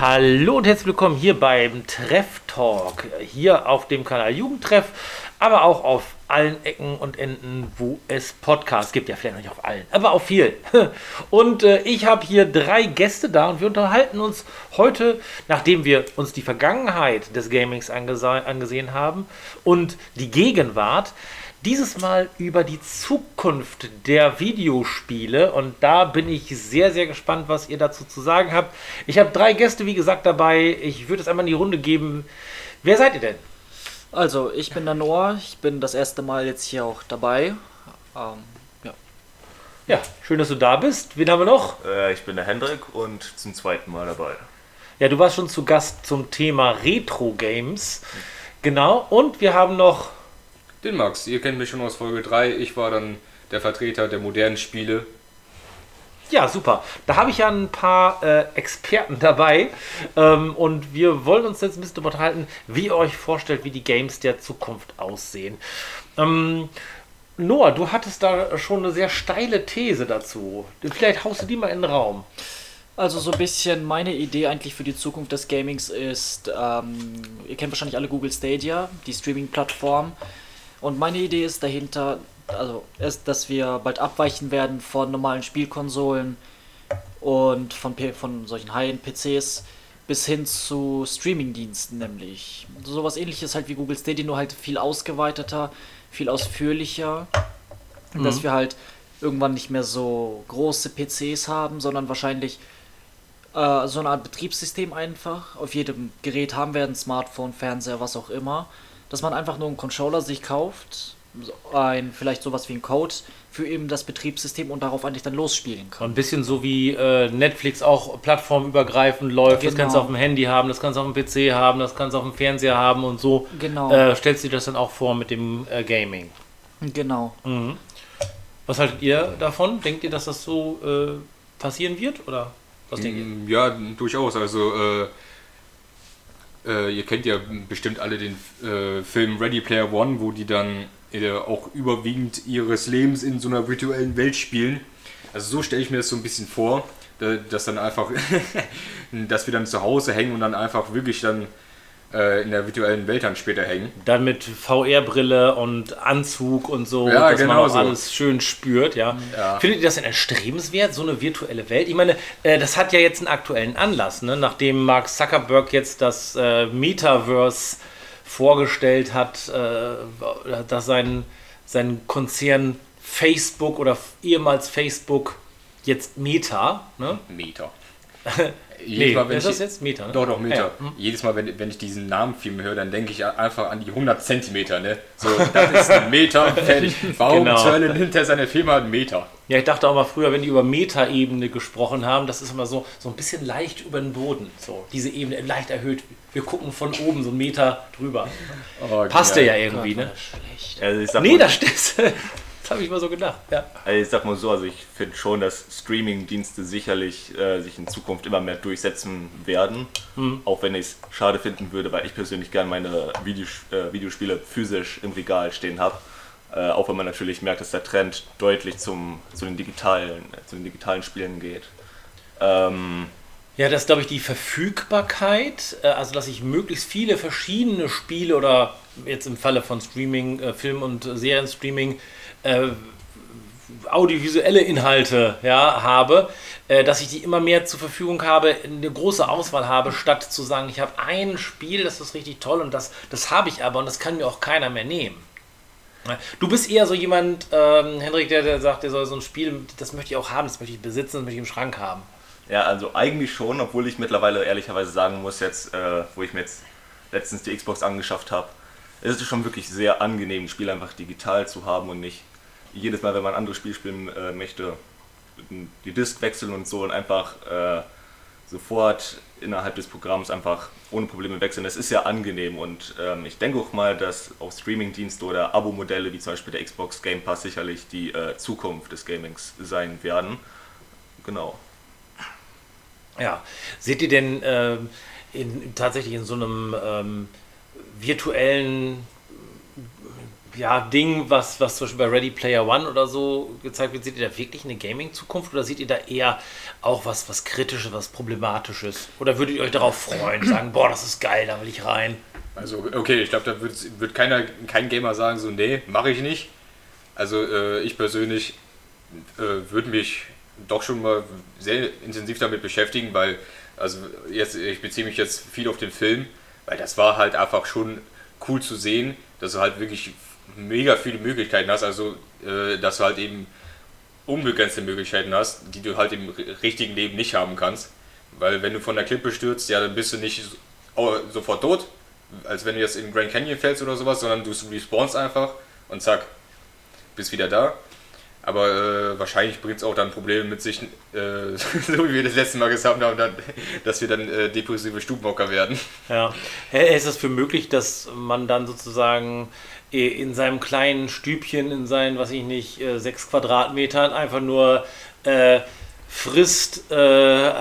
Hallo und herzlich willkommen hier beim Treff Talk, hier auf dem Kanal Jugendtreff, aber auch auf allen Ecken und Enden, wo es Podcasts gibt. Ja, vielleicht noch nicht auf allen, aber auf vielen. Und äh, ich habe hier drei Gäste da und wir unterhalten uns heute, nachdem wir uns die Vergangenheit des Gamings angesehen haben und die Gegenwart, dieses Mal über die Zukunft der Videospiele und da bin ich sehr, sehr gespannt, was ihr dazu zu sagen habt. Ich habe drei Gäste, wie gesagt, dabei. Ich würde es einmal in die Runde geben. Wer seid ihr denn? Also, ich bin der Noah. Ich bin das erste Mal jetzt hier auch dabei. Ähm, ja. Ja, schön, dass du da bist. Wen haben wir noch? Äh, ich bin der Hendrik und zum zweiten Mal dabei. Ja, du warst schon zu Gast zum Thema Retro-Games. Genau. Und wir haben noch den Max. Ihr kennt mich schon aus Folge 3. Ich war dann der Vertreter der modernen Spiele. Ja, super. Da habe ich ja ein paar äh, Experten dabei. Ähm, und wir wollen uns jetzt ein bisschen darüber unterhalten, wie ihr euch vorstellt, wie die Games der Zukunft aussehen. Ähm, Noah, du hattest da schon eine sehr steile These dazu. Vielleicht haust du die mal in den Raum. Also so ein bisschen meine Idee eigentlich für die Zukunft des Gamings ist, ähm, ihr kennt wahrscheinlich alle Google Stadia, die Streaming-Plattform. Und meine Idee ist dahinter, also ist, dass wir bald abweichen werden von normalen Spielkonsolen und von, von solchen High-End-PCs bis hin zu Streaming-Diensten nämlich. So sowas ähnliches halt wie Google Stadia, nur halt viel ausgeweiteter, viel ausführlicher. Mhm. Dass wir halt irgendwann nicht mehr so große PCs haben, sondern wahrscheinlich äh, so eine Art Betriebssystem einfach. Auf jedem Gerät haben wir ein Smartphone, Fernseher, was auch immer dass man einfach nur einen Controller sich kauft, ein vielleicht sowas wie ein Code für eben das Betriebssystem und darauf eigentlich dann losspielen kann. Ein bisschen so wie äh, Netflix auch plattformübergreifend läuft. Genau. Das kannst du auf dem Handy haben, das kannst du auf dem PC haben, das kannst du auf dem Fernseher haben und so. Genau. Äh, stellst du dir das dann auch vor mit dem äh, Gaming. Genau. Mhm. Was haltet ihr davon? Denkt ihr, dass das so äh, passieren wird? Oder was denkt ihr? Mm, ja, durchaus. Also äh, ihr kennt ja bestimmt alle den äh, Film Ready Player One, wo die dann äh, auch überwiegend ihres Lebens in so einer virtuellen Welt spielen. Also so stelle ich mir das so ein bisschen vor, dass dann einfach, dass wir dann zu Hause hängen und dann einfach wirklich dann äh, in der virtuellen Welt dann später hängen. Dann mit VR-Brille und Anzug und so, ja, dass genau man auch so. alles schön spürt. Ja. ja. Findet ihr das denn erstrebenswert, so eine virtuelle Welt? Ich meine, äh, das hat ja jetzt einen aktuellen Anlass, ne? nachdem Mark Zuckerberg jetzt das äh, Metaverse vorgestellt hat, äh, dass sein, sein Konzern Facebook oder ehemals Facebook jetzt Meta, ne? Meta. jedes nee, Mal, wenn ist ich, das jetzt Meter? Ne? Doch, doch, Meter. Ja. Hm. Jedes Mal, wenn, wenn ich diesen Namen Film höre, dann denke ich einfach an die 100 Zentimeter. Ne? So, das ist ein Meter. Warum genau. zur Hölle nimmt er seine Firma einen Meter? Ja, ich dachte auch mal früher, wenn die über Metaebene gesprochen haben, das ist immer so, so ein bisschen leicht über den Boden. So, diese Ebene leicht erhöht. Wir gucken von oben so einen Meter drüber. Oh, Passte ja irgendwie, Gott, ne? Schlecht. Also nee, das stimmt. Das habe ich mal so gedacht. Ja. Also ich sag mal so, also ich finde schon, dass Streaming-Dienste sicherlich äh, sich in Zukunft immer mehr durchsetzen werden. Mhm. Auch wenn ich es schade finden würde, weil ich persönlich gerne meine Videos äh, Videospiele physisch im Regal stehen habe. Äh, auch wenn man natürlich merkt, dass der Trend deutlich zum, zu, den digitalen, zu den digitalen Spielen geht. Ähm, ja, das ist, glaube ich, die Verfügbarkeit, äh, also dass ich möglichst viele verschiedene Spiele oder jetzt im Falle von Streaming, äh, Film- und Serienstreaming, äh, audiovisuelle Inhalte ja, habe, äh, dass ich die immer mehr zur Verfügung habe, eine große Auswahl habe, statt zu sagen, ich habe ein Spiel, das ist richtig toll und das, das habe ich aber und das kann mir auch keiner mehr nehmen. Du bist eher so jemand, ähm, Henrik, der, der sagt, der soll so ein Spiel, das möchte ich auch haben, das möchte ich besitzen, das möchte ich im Schrank haben. Ja, also eigentlich schon, obwohl ich mittlerweile ehrlicherweise sagen muss, jetzt, äh, wo ich mir jetzt letztens die Xbox angeschafft habe, ist es schon wirklich sehr angenehm, ein Spiel einfach digital zu haben und nicht jedes Mal, wenn man ein anderes Spiel spielen äh, möchte, die Disk wechseln und so und einfach äh, sofort innerhalb des Programms einfach ohne Probleme wechseln. Das ist ja angenehm und ähm, ich denke auch mal, dass auch Streaming-Dienste oder Abo-Modelle wie zum Beispiel der Xbox Game Pass sicherlich die äh, Zukunft des Gamings sein werden. Genau. Ja, seht ihr denn äh, in, tatsächlich in so einem ähm, virtuellen ja, Ding, was, was zum Beispiel bei Ready Player One oder so gezeigt wird, seht ihr da wirklich eine Gaming-Zukunft oder seht ihr da eher auch was, was Kritisches, was Problematisches? Oder würdet ihr euch darauf freuen, sagen, boah, das ist geil, da will ich rein? Also, okay, ich glaube, da wird, wird keiner, kein Gamer sagen, so, nee, mache ich nicht. Also, äh, ich persönlich äh, würde mich doch schon mal sehr intensiv damit beschäftigen, weil, also, jetzt, ich beziehe mich jetzt viel auf den Film, weil das war halt einfach schon cool zu sehen, dass halt wirklich mega viele Möglichkeiten hast, also, äh, dass du halt eben unbegrenzte Möglichkeiten hast, die du halt im richtigen Leben nicht haben kannst. Weil wenn du von der Klippe stürzt, ja, dann bist du nicht sofort tot, als wenn du jetzt in Grand Canyon fällst oder sowas, sondern du respawnst einfach und zack, bist wieder da. Aber äh, wahrscheinlich bringt es auch dann Probleme mit sich, äh, so wie wir das letzte Mal gesagt haben, dann, dass wir dann äh, depressive Stubenhocker werden. Ja. Ist es für möglich, dass man dann sozusagen in seinem kleinen Stübchen, in seinen, was ich nicht, äh, sechs Quadratmetern einfach nur äh, frisst äh,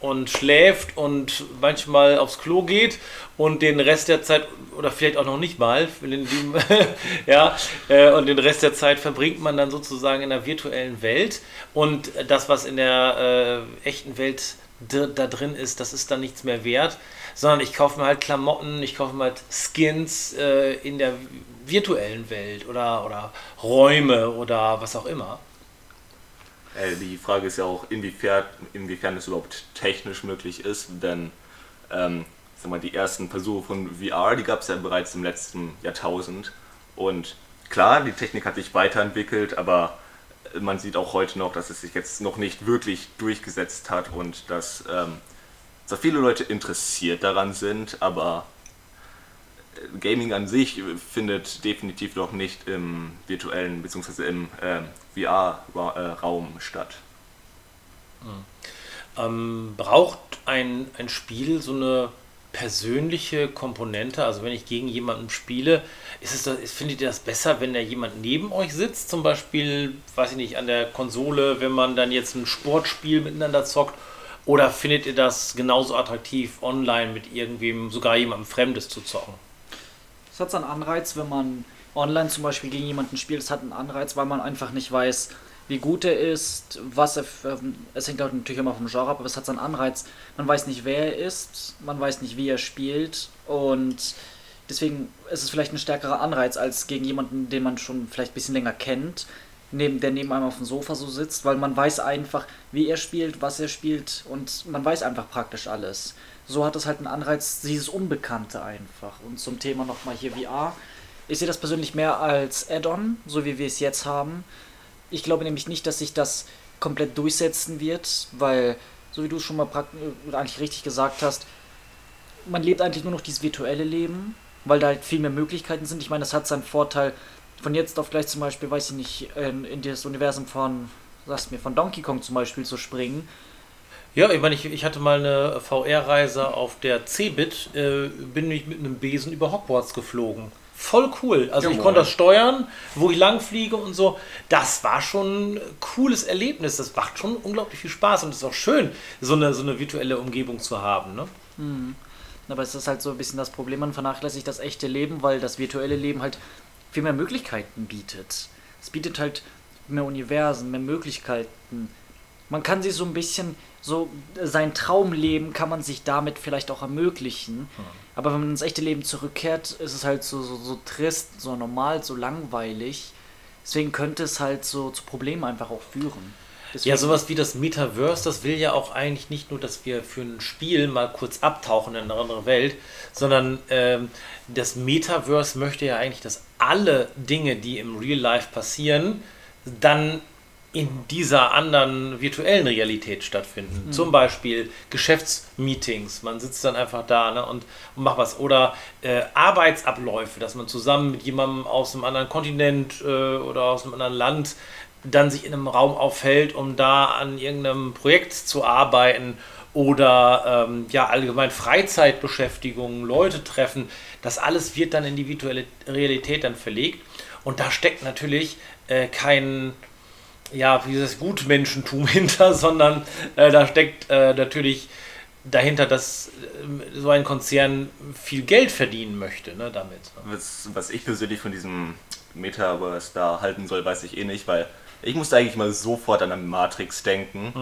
und schläft und manchmal aufs Klo geht und den Rest der Zeit, oder vielleicht auch noch nicht mal, ja, äh, und den Rest der Zeit verbringt man dann sozusagen in der virtuellen Welt und das, was in der äh, echten Welt da drin ist, das ist dann nichts mehr wert, sondern ich kaufe mir halt Klamotten, ich kaufe mir halt Skins äh, in der virtuellen Welt oder, oder Räume oder was auch immer. Äh, die Frage ist ja auch, inwiefern, inwiefern es überhaupt technisch möglich ist, denn ähm, sag mal, die ersten Versuche von VR, die gab es ja bereits im letzten Jahrtausend. Und klar, die Technik hat sich weiterentwickelt, aber man sieht auch heute noch, dass es sich jetzt noch nicht wirklich durchgesetzt hat und dass ähm, zwar viele Leute interessiert daran sind, aber Gaming an sich findet definitiv noch nicht im virtuellen bzw. im äh, VR-Raum statt. Mhm. Ähm, braucht ein, ein Spiel so eine persönliche Komponente? Also wenn ich gegen jemanden spiele, ist es das, findet ihr das besser, wenn da jemand neben euch sitzt? Zum Beispiel, weiß ich nicht, an der Konsole, wenn man dann jetzt ein Sportspiel miteinander zockt? Oder findet ihr das genauso attraktiv, online mit irgendwem, sogar jemandem Fremdes zu zocken? Es hat seinen Anreiz, wenn man online zum Beispiel gegen jemanden spielt. Es hat einen Anreiz, weil man einfach nicht weiß, wie gut er ist, was er. Ähm, es hängt auch natürlich immer vom Genre ab, aber es hat seinen Anreiz. Man weiß nicht, wer er ist, man weiß nicht, wie er spielt und deswegen ist es vielleicht ein stärkerer Anreiz als gegen jemanden, den man schon vielleicht ein bisschen länger kennt, neben, der neben einem auf dem Sofa so sitzt, weil man weiß einfach, wie er spielt, was er spielt und man weiß einfach praktisch alles so hat es halt einen Anreiz, dieses Unbekannte einfach. Und zum Thema nochmal hier VR. Ich sehe das persönlich mehr als Add-on, so wie wir es jetzt haben. Ich glaube nämlich nicht, dass sich das komplett durchsetzen wird, weil, so wie du es schon mal eigentlich richtig gesagt hast, man lebt eigentlich nur noch dieses virtuelle Leben, weil da halt viel mehr Möglichkeiten sind. Ich meine, das hat seinen Vorteil, von jetzt auf gleich zum Beispiel, weiß ich nicht, in, in das Universum von, sagst mir, von Donkey Kong zum Beispiel zu springen ja, ich meine, ich, ich hatte mal eine VR-Reise auf der Cebit, äh, bin ich mit einem Besen über Hogwarts geflogen. Voll cool. Also ja, ich konnte das steuern, wo ich lang fliege und so. Das war schon ein cooles Erlebnis. Das macht schon unglaublich viel Spaß und es ist auch schön, so eine, so eine virtuelle Umgebung zu haben. Ne? Mhm. Aber es ist halt so ein bisschen das Problem, man vernachlässigt das echte Leben, weil das virtuelle Leben halt viel mehr Möglichkeiten bietet. Es bietet halt mehr Universen, mehr Möglichkeiten. Man kann sich so ein bisschen so sein Traumleben kann man sich damit vielleicht auch ermöglichen. Hm. Aber wenn man ins echte Leben zurückkehrt, ist es halt so, so, so trist, so normal, so langweilig. Deswegen könnte es halt so zu Problemen einfach auch führen. Deswegen ja, sowas wie das Metaverse, das will ja auch eigentlich nicht nur, dass wir für ein Spiel mal kurz abtauchen in eine andere Welt, sondern ähm, das Metaverse möchte ja eigentlich, dass alle Dinge, die im Real Life passieren, dann in dieser anderen virtuellen Realität stattfinden. Mhm. Zum Beispiel Geschäftsmeetings. Man sitzt dann einfach da ne, und, und macht was. Oder äh, Arbeitsabläufe, dass man zusammen mit jemandem aus einem anderen Kontinent äh, oder aus einem anderen Land dann sich in einem Raum aufhält, um da an irgendeinem Projekt zu arbeiten oder ähm, ja allgemein Freizeitbeschäftigungen, Leute treffen. Das alles wird dann in die virtuelle Realität dann verlegt. Und da steckt natürlich äh, kein ja, wie das Gutmenschentum hinter, sondern äh, da steckt äh, natürlich dahinter, dass äh, so ein Konzern viel Geld verdienen möchte ne, damit. Was, was ich persönlich von diesem Metaverse da halten soll, weiß ich eh nicht, weil ich musste eigentlich mal sofort an eine Matrix denken.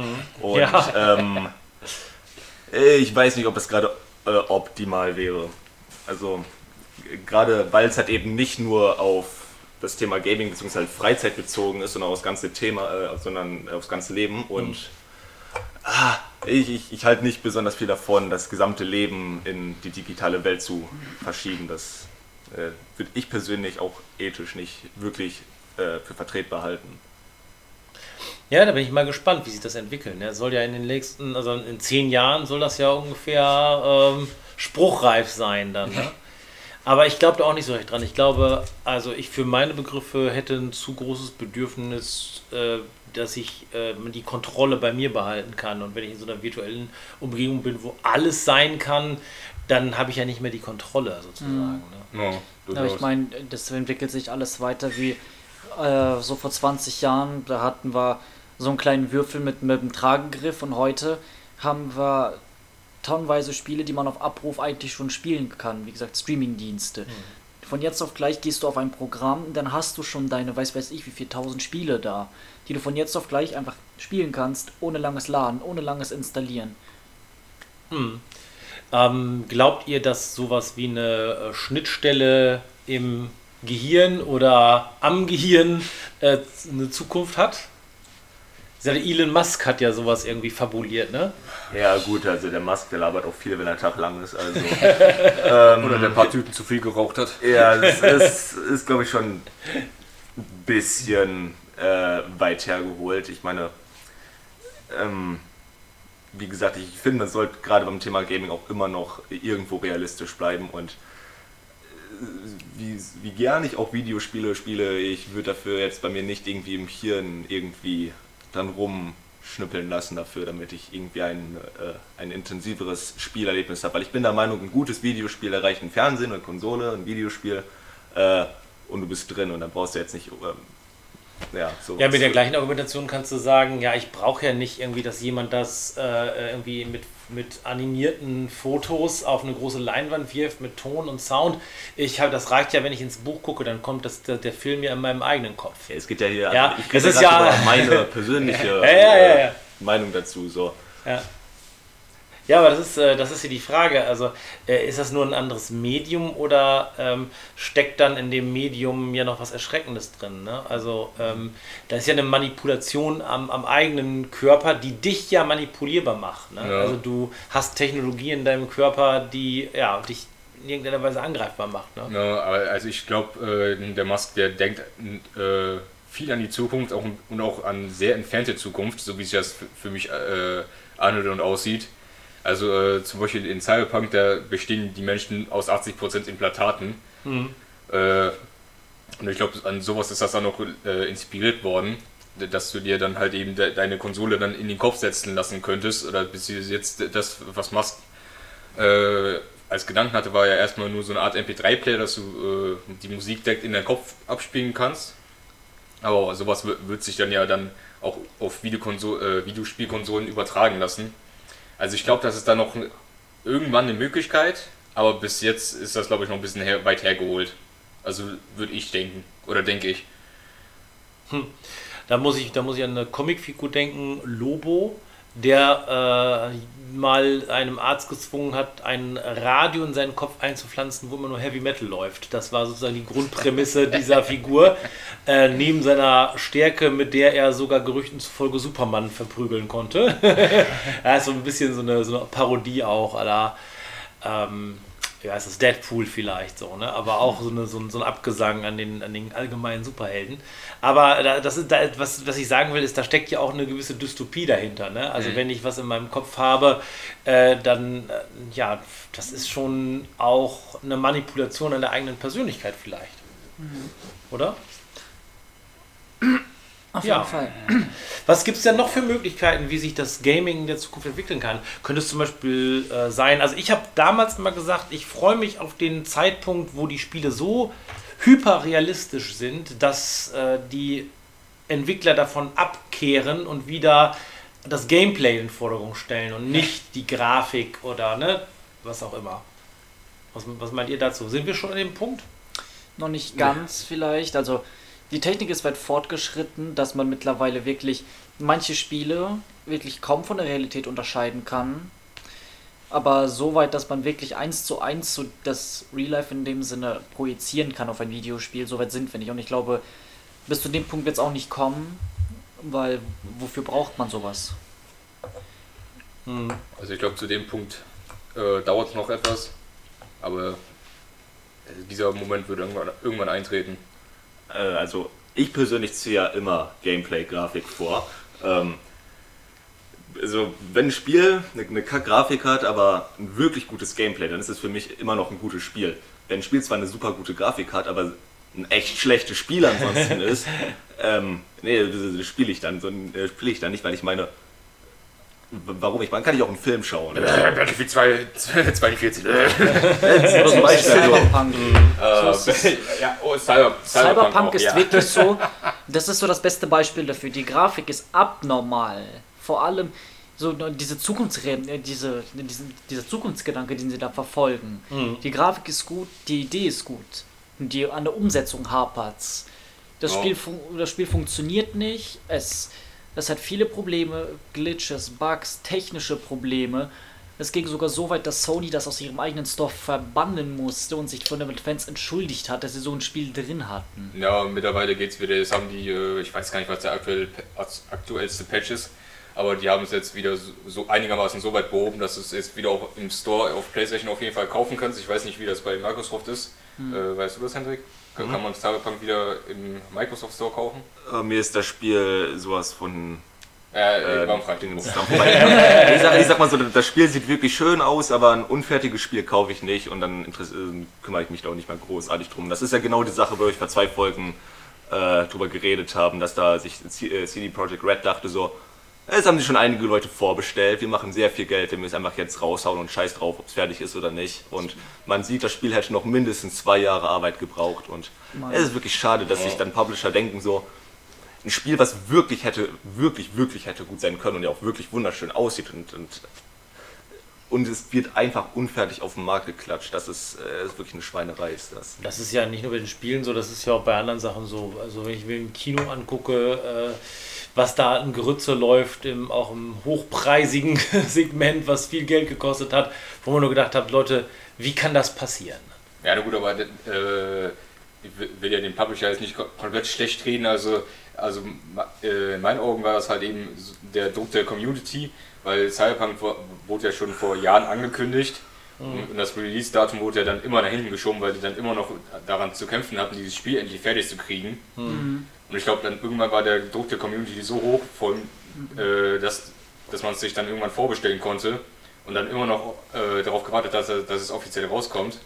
Und Ja. ähm, ich weiß nicht, ob es gerade äh, optimal wäre. Also gerade weil es halt eben nicht nur auf das Thema Gaming bzw. Freizeit bezogen ist, sondern aufs ganze Thema, äh, sondern aufs ganze Leben und ah, ich, ich, ich halte nicht besonders viel davon, das gesamte Leben in die digitale Welt zu verschieben. Das äh, würde ich persönlich auch ethisch nicht wirklich äh, für vertretbar halten. Ja, da bin ich mal gespannt, wie sich das entwickelt. Ne? Soll ja in den nächsten, also in zehn Jahren soll das ja ungefähr ähm, spruchreif sein dann. Ne? Aber ich glaube da auch nicht so recht dran. Ich glaube, also ich für meine Begriffe hätte ein zu großes Bedürfnis, äh, dass ich äh, die Kontrolle bei mir behalten kann. Und wenn ich in so einer virtuellen Umgebung bin, wo alles sein kann, dann habe ich ja nicht mehr die Kontrolle sozusagen. Ne? Ja, Ja, ich meine, das entwickelt sich alles weiter wie äh, so vor 20 Jahren. Da hatten wir so einen kleinen Würfel mit, mit einem Tragegriff und heute haben wir tonnenweise Spiele, die man auf Abruf eigentlich schon spielen kann. Wie gesagt, Streamingdienste. Von jetzt auf gleich gehst du auf ein Programm, dann hast du schon deine, weiß weiß ich, wie viel tausend Spiele da, die du von jetzt auf gleich einfach spielen kannst, ohne langes Laden, ohne langes Installieren. Hm. Ähm, glaubt ihr, dass sowas wie eine äh, Schnittstelle im Gehirn oder am Gehirn äh, eine Zukunft hat? Elon Musk hat ja sowas irgendwie fabuliert, ne? Ja gut, also der Musk, der labert auch viel, wenn der Tag lang ist. Also ähm, Oder der ein paar Tüten zu viel geraucht hat. Ja, das ist, ist glaube ich, schon ein bisschen äh, weit hergeholt. Ich meine, ähm, wie gesagt, ich finde, man sollte gerade beim Thema Gaming auch immer noch irgendwo realistisch bleiben und äh, wie, wie gern ich auch Videospiele spiele, ich würde dafür jetzt bei mir nicht irgendwie im Hirn irgendwie dann rumschnüppeln lassen dafür, damit ich irgendwie ein, äh, ein intensiveres Spielerlebnis habe. Weil ich bin der Meinung, ein gutes Videospiel erreicht ein Fernsehen, eine Konsole, ein Videospiel äh, und du bist drin und dann brauchst du jetzt nicht ähm, ja, sowas. Ja, mit der gleichen Argumentation kannst du sagen, ja, ich brauche ja nicht irgendwie, dass jemand das äh, irgendwie mit, mit animierten Fotos auf eine große Leinwand wirft, mit Ton und Sound. Ich habe, das reicht ja, wenn ich ins Buch gucke, dann kommt das, der, der Film ja in meinem eigenen Kopf. Ja, es geht ja hier, Ja, also ich es rede ist ja- meine persönliche Ja, äh. Meinung dazu. So. Ja. Ja, aber das ist, äh, das ist hier die Frage. Also, äh, ist das nur ein anderes Medium oder ähm, steckt dann in dem Medium ja noch was Erschreckendes drin? Ne? Also, ähm, da ist ja eine Manipulation am, am eigenen Körper, die dich ja manipulierbar macht. Ne? Ja. Also, du hast Technologie in deinem Körper, die ja, dich in irgendeiner Weise angreifbar macht. Ne? Ja, also ich glaube, äh, der Musk, der denkt äh, viel an die Zukunft auch, und auch an sehr entfernte Zukunft, so wie sich das für, für mich äh, anhört und aussieht. Also äh, zum Beispiel in Cyberpunk, da bestehen die Menschen aus 80% Implantaten. Äh, und ich glaube, an sowas ist das dann auch äh, inspiriert worden, dass du dir dann halt eben de deine Konsole dann in den Kopf setzen lassen könntest. Oder bis jetzt das, was Musk äh, als Gedanken hatte, war ja erstmal nur so eine Art MP3-Player, dass du äh, die Musik direkt in deinen Kopf abspielen kannst. Aber sowas wi- wird sich dann ja dann auch auf Videokonsol äh, Videospielkonsolen übertragen lassen. Also ich glaube, das ist dann noch irgendwann eine Möglichkeit, aber bis jetzt ist das, glaube ich, noch ein bisschen her weit hergeholt. Also würde ich denken, oder denke ich. Da muss ich, da muss ich an eine Comicfigur denken, Lobo, der äh, mal einem Arzt gezwungen hat, ein Radio in seinen Kopf einzupflanzen, wo immer nur Heavy Metal läuft. Das war sozusagen die Grundprämisse dieser Figur. Äh, neben seiner Stärke, mit der er sogar Gerüchten zufolge Superman verprügeln konnte. ja, ist so ein bisschen so eine, so eine Parodie auch aller. Ähm, ja, es ist Deadpool vielleicht so, ne? Aber auch so, eine, so, ein, so ein Abgesang an den, an den allgemeinen Superhelden. Aber da, das ist, da, was, was ich sagen will, ist, da steckt ja auch eine gewisse Dystopie dahinter, ne? Also wenn ich was in meinem Kopf habe, äh, dann, äh, ja, das ist schon auch eine Manipulation an der eigenen Persönlichkeit vielleicht. Oder? Auf Ja. jeden Fall. Was gibt es denn noch für Möglichkeiten, wie sich das Gaming in der Zukunft entwickeln kann? Könnte es zum Beispiel äh, sein, also ich habe damals immer gesagt, ich freue mich auf den Zeitpunkt, wo die Spiele so hyperrealistisch sind, dass äh, die Entwickler davon abkehren und wieder das Gameplay in den Vordergrund stellen und nicht die Grafik oder ne, was auch immer. Was, was meint ihr dazu? Sind wir schon an dem Punkt? Noch nicht ganz vielleicht. Also die Technik ist weit fortgeschritten, dass man mittlerweile wirklich manche Spiele wirklich kaum von der Realität unterscheiden kann. Aber so weit, dass man wirklich eins zu eins so das Real Life in dem Sinne projizieren kann auf ein Videospiel, so weit sind wir nicht. Und ich glaube, bis zu dem Punkt wird es auch nicht kommen, weil wofür braucht man sowas? Also ich glaube, zu dem Punkt äh, dauert es noch etwas, aber äh, dieser Moment wird irgendwann, irgendwann eintreten. Äh, also ich persönlich ziehe ja immer Gameplay-Grafik vor. Ähm, also wenn ein Spiel eine, eine Kack-Grafik hat, aber ein wirklich gutes Gameplay, dann ist es für mich immer noch ein gutes Spiel. Wenn ein Spiel zwar eine super gute Grafik hat, aber ein echt schlechtes Spiel ansonsten ist, ähm, nee, das, spiele ich dann, so, äh, spiele ich dann nicht, weil ich meine, warum ich, man kann ich auch einen Film schauen. Battlefield 2, 42. Zum Beispiel, also, Cyberpunk. So ist ja, oh, Cyber, Cyberpunk auch, ist ja. wirklich so, das ist so das beste Beispiel dafür. Die Grafik ist abnormal. Vor allem so diese Zukunftsre äh, diese, diesen, dieser Zukunftsgedanke, den sie da verfolgen. Die Grafik ist gut, die Idee ist gut. Und die, an der Umsetzung hapert's. Das, Ja. Spiel das Spiel funktioniert nicht. Es, es hat viele Probleme, Glitches, Bugs, technische Probleme. Es ging sogar so weit, dass Sony das aus ihrem eigenen Store verbannen musste und sich von den Fans entschuldigt hat, dass sie so ein Spiel drin hatten. Ja, mittlerweile geht's wieder. Jetzt haben die, äh, ich weiß gar nicht, was der aktuelle, aktuellste Patch ist, aber die haben es jetzt wieder so, so einigermaßen so weit behoben, dass es jetzt wieder auch im Store auf PlayStation auf jeden Fall kaufen kannst. Ich weiß nicht, wie das bei Microsoft ist. Äh, weißt du das, Hendrik? Kann, kann man Cyberpunk wieder im Microsoft Store kaufen? äh, mir ist das Spiel sowas von Äh, äh, ich, sag, ich sag mal so, das Spiel sieht wirklich schön aus, aber ein unfertiges Spiel kaufe ich nicht und dann äh, kümmere ich mich da auch nicht mehr großartig drum. Das ist ja genau die Sache, wo ich vor zwei Folgen äh, drüber geredet haben, dass da sich C- äh, CD Projekt Red dachte so, es haben sich schon einige Leute vorbestellt, wir machen sehr viel Geld, wir müssen einfach jetzt raushauen und scheiß drauf, ob es fertig ist oder nicht. Und man sieht, das Spiel hätte noch mindestens zwei Jahre Arbeit gebraucht und Mann. es ist wirklich schade, dass sich dann Publisher denken so, ein Spiel, was wirklich hätte, wirklich, wirklich hätte gut sein können und ja auch wirklich wunderschön aussieht und, und, und es wird einfach unfertig auf den Markt geklatscht. Das ist, äh, ist wirklich eine Schweinerei, ist das. Das ist ja nicht nur bei den Spielen so, das ist ja auch bei anderen Sachen so. Also wenn ich mir ein Kino angucke, äh, was da an Gerütze läuft, im, auch im hochpreisigen Segment, was viel Geld gekostet hat, wo man nur gedacht hat, Leute, wie kann das passieren? Ja, na gut, aber äh, ich will- ja den Publisher jetzt nicht ko- komplett schlecht reden. Also, also äh, in meinen Augen war das halt eben der Druck der Community, weil Cyberpunk wurde ja schon vor Jahren angekündigt. Und das Release-Datum wurde ja dann immer nach hinten geschoben, weil die dann immer noch daran zu kämpfen hatten, dieses Spiel endlich fertig zu kriegen. Und ich glaube, dann irgendwann war der Druck der Community so hoch, vor allem, äh, dass, dass man es sich dann irgendwann vorbestellen konnte und dann immer noch äh, darauf gewartet hat, dass, dass es offiziell rauskommt.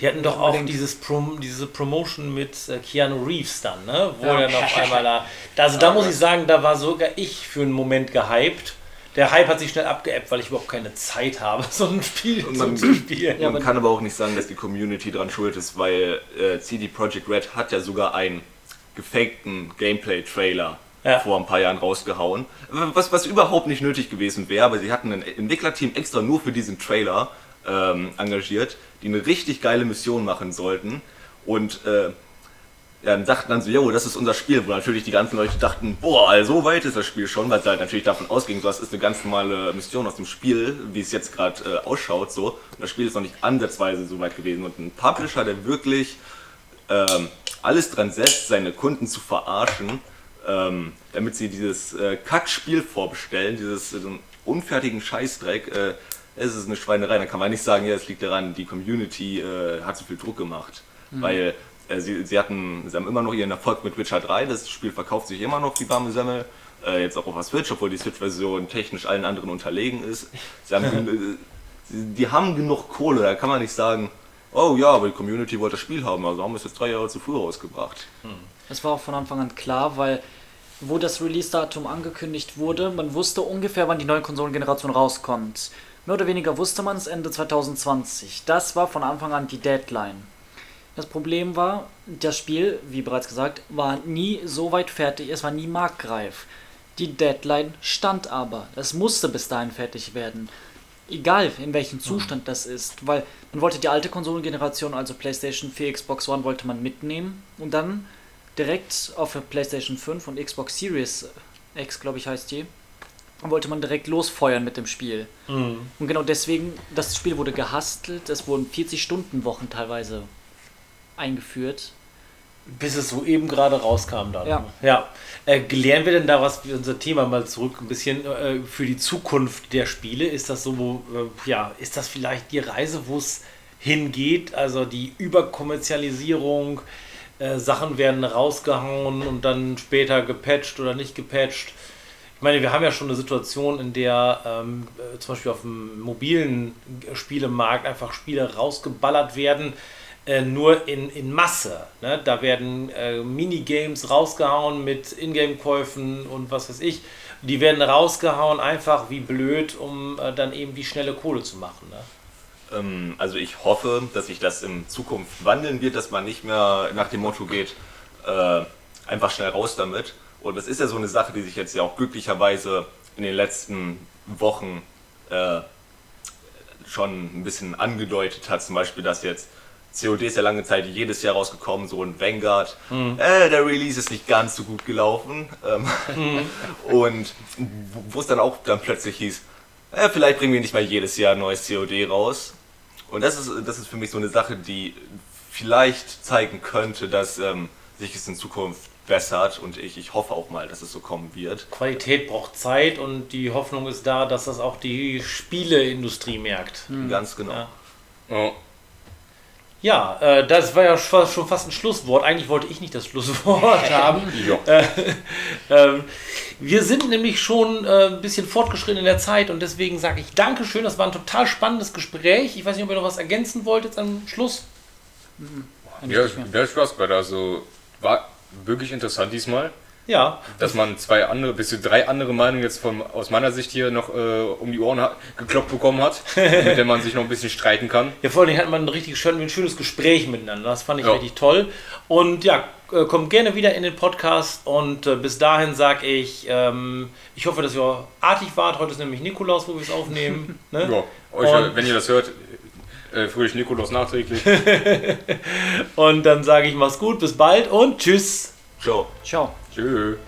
Die hatten doch auch dieses Prom diese Promotion mit äh, Keanu Reeves dann, ne? Wo Ja. er noch einmal da. Also da muss ich sagen, da war sogar ich für einen Moment gehypt. Der Hype hat sich schnell abgeebbt, weil ich überhaupt keine Zeit habe, so ein Spiel man- zu spielen. Ja, Man aber- kann aber auch nicht sagen, dass die Community dran schuld ist, weil äh, CD Projekt Red hat ja sogar einen gefakten Gameplay-Trailer Ja. vor ein paar Jahren rausgehauen, was, was überhaupt nicht nötig gewesen wäre, aber sie hatten ein Entwicklerteam extra nur für diesen Trailer ähm, engagiert, die eine richtig geile Mission machen sollten und äh, dann dachten dann so, jo, das ist unser Spiel, wo natürlich die ganzen Leute dachten, boah, also so weit ist das Spiel schon, weil sie halt natürlich davon ausgingen, so, das ist eine ganz normale Mission aus dem Spiel, wie es jetzt gerade äh, ausschaut, so. Und das Spiel ist noch nicht ansatzweise so weit gewesen. Und ein Publisher, der wirklich ähm, alles dran setzt, seine Kunden zu verarschen, ähm, damit sie dieses äh, Kackspiel vorbestellen, dieses äh, so unfertigen Scheißdreck, äh, es ist eine Schweinerei. Dann kann man nicht sagen, ja, es liegt daran, die Community äh, hat so viel Druck gemacht. Weil äh, sie, sie hatten, sie haben immer noch ihren Erfolg mit Witcher 3, das Spiel verkauft sich immer noch wie warme Semmel. Äh, jetzt auch auf der Switch, obwohl die Switch-Version technisch allen anderen unterlegen ist. Sie haben, äh, die haben genug Kohle, da kann man nicht sagen, oh ja, aber die Community wollte das Spiel haben, also haben wir es jetzt drei Jahre zu früh rausgebracht. Das war auch von Anfang an klar, weil wo das Release-Datum angekündigt wurde, man wusste ungefähr, wann die neue Konsolengeneration rauskommt. Mehr oder weniger wusste man es Ende 2020. Das war von Anfang an die Deadline. Das Problem war, das Spiel, wie bereits gesagt, war nie so weit fertig, es war nie marktreif. Die Deadline stand aber. Es musste bis dahin fertig werden. egal in welchem Zustand das ist, weil man wollte die alte Konsolengeneration, also PlayStation 4, Xbox One, wollte man mitnehmen und dann direkt auf PlayStation 5 und Xbox Series X, glaube ich, heißt die, wollte man direkt losfeuern mit dem Spiel. Mhm. Und genau deswegen, das Spiel wurde gehastelt, es wurden 40-Stunden-Wochen teilweise eingeführt. Bis es so eben gerade rauskam dann. Ja. ja. Äh, lernen wir denn da was, unser Thema mal zurück, ein bisschen äh, für die Zukunft der Spiele? Ist das so, äh, ja, ist das vielleicht die Reise, wo es hingeht? Also die Überkommerzialisierung, äh, Sachen werden rausgehauen und dann später gepatcht oder nicht gepatcht. Ich meine, wir haben ja schon eine Situation, in der ähm, äh, zum Beispiel auf dem mobilen Spielemarkt einfach Spiele rausgeballert werden, äh, nur in, in Masse. Ne? Da werden äh, Minigames rausgehauen mit Ingame-Käufen und was weiß ich. Die werden rausgehauen einfach wie blöd, um äh, dann eben die schnelle Kohle zu machen. Ne? Ähm, also ich hoffe, dass sich das in Zukunft wandeln wird, dass man nicht mehr nach dem Motto geht, äh, einfach schnell raus damit. Und das ist ja so eine Sache, die sich jetzt ja auch glücklicherweise in den letzten Wochen äh, schon ein bisschen angedeutet hat. Zum Beispiel, dass jetzt COD ist ja lange Zeit jedes Jahr rausgekommen, so ein Vanguard. Äh, der Release ist nicht ganz so gut gelaufen. Ähm, Und wo es dann auch dann plötzlich hieß, äh, vielleicht bringen wir nicht mal jedes Jahr ein neues COD raus. Und das ist, das ist für mich so eine Sache, die vielleicht zeigen könnte, dass ähm, sich es in Zukunft bessert. Und ich, ich hoffe auch mal, dass es so kommen wird. Qualität braucht Zeit und die Hoffnung ist da, dass das auch die Spieleindustrie merkt. Ganz genau. Ja. Ja. Ja, äh, das war ja schon fast ein Schlusswort. Eigentlich wollte ich nicht das Schlusswort haben. Äh, ähm, wir sind nämlich schon äh, ein bisschen fortgeschritten in der Zeit und deswegen sage ich Dankeschön. Das war ein total spannendes Gespräch. Ich weiß nicht, ob ihr noch was ergänzen wollt jetzt am Schluss. Eigentlich Ja, der Spaß bei Also war wirklich interessant diesmal, Ja, dass man zwei andere, bis zu drei andere Meinungen jetzt von, aus meiner Sicht hier noch äh, um die Ohren hat, gekloppt bekommen hat, mit der man sich noch ein bisschen streiten kann. ja, vor allem hat man ein richtig schön, ein schönes Gespräch miteinander. Das fand ich Ja. richtig toll. Und ja, äh, kommt gerne wieder in den Podcast und äh, bis dahin sage ich, ähm, ich hoffe, dass ihr artig wart. Heute ist nämlich Nikolaus, wo wir es aufnehmen. Ne? Ja, euch, äh, wenn ihr das hört, äh, fröhlich Nikolaus nachträglich. Und dann sage ich, mach's gut, bis bald und tschüss. Ciao. Ciao. Tschüss.